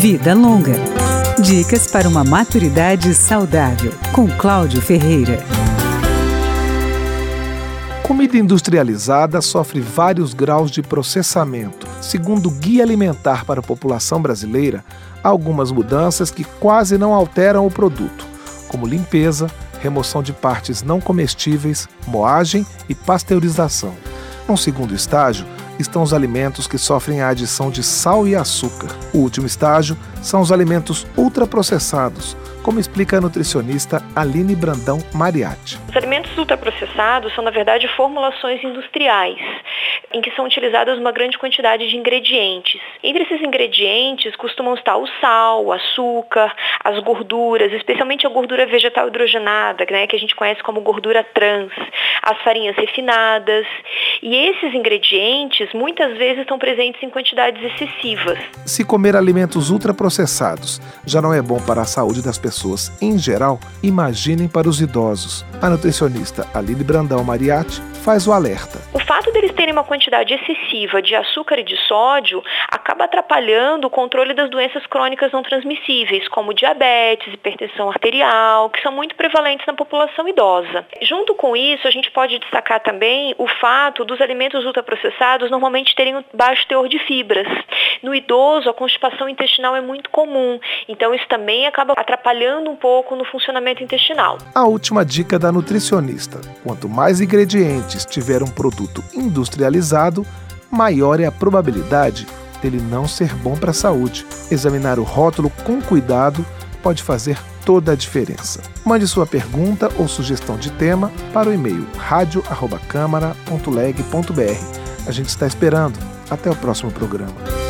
Vida Longa. Dicas para uma maturidade saudável, com Cláudio Ferreira. Comida industrializada sofre vários graus de processamento. Segundo o Guia Alimentar para a População Brasileira, há algumas mudanças que quase não alteram o produto, como limpeza, remoção de partes não comestíveis, moagem e pasteurização. Num segundo estágio, estão os alimentos que sofrem a adição de sal e açúcar. O último estágio são os alimentos ultraprocessados, como explica a nutricionista Aline Brandão Mariatti. Os alimentos ultraprocessados são, na verdade, formulações industriais, em que são utilizadas uma grande quantidade de ingredientes. Entre esses ingredientes costumam estar o sal, o açúcar, as gorduras, especialmente a gordura vegetal hidrogenada, né, que a gente conhece como gordura trans, as farinhas refinadas. E esses ingredientes muitas vezes estão presentes em quantidades excessivas. Se comer alimentos ultraprocessados já não é bom para a saúde das pessoas em geral, imaginem para os idosos. A nutricionista Aline Brandão Mariatti faz o alerta. O fato deles terem uma quantidade excessiva de açúcar e de sódio acaba atrapalhando o controle das doenças crônicas não transmissíveis, como diabetes, hipertensão arterial, que são muito prevalentes na população idosa. Junto com isso, a gente pode destacar também o fato dos alimentos ultraprocessados normalmente terem um baixo teor de fibras. No idoso, a constipação intestinal é muito comum, então isso também acaba atrapalhando um pouco no funcionamento intestinal. A última dica da nutricionista: quanto mais ingredientes tiver um produto industrializado, maior é a probabilidade dele não ser bom para a saúde. Examinar o rótulo com cuidado pode fazer toda a diferença. Mande sua pergunta ou sugestão de tema para o e-mail radio@câmara.leg.br. A gente está esperando. Até o próximo programa.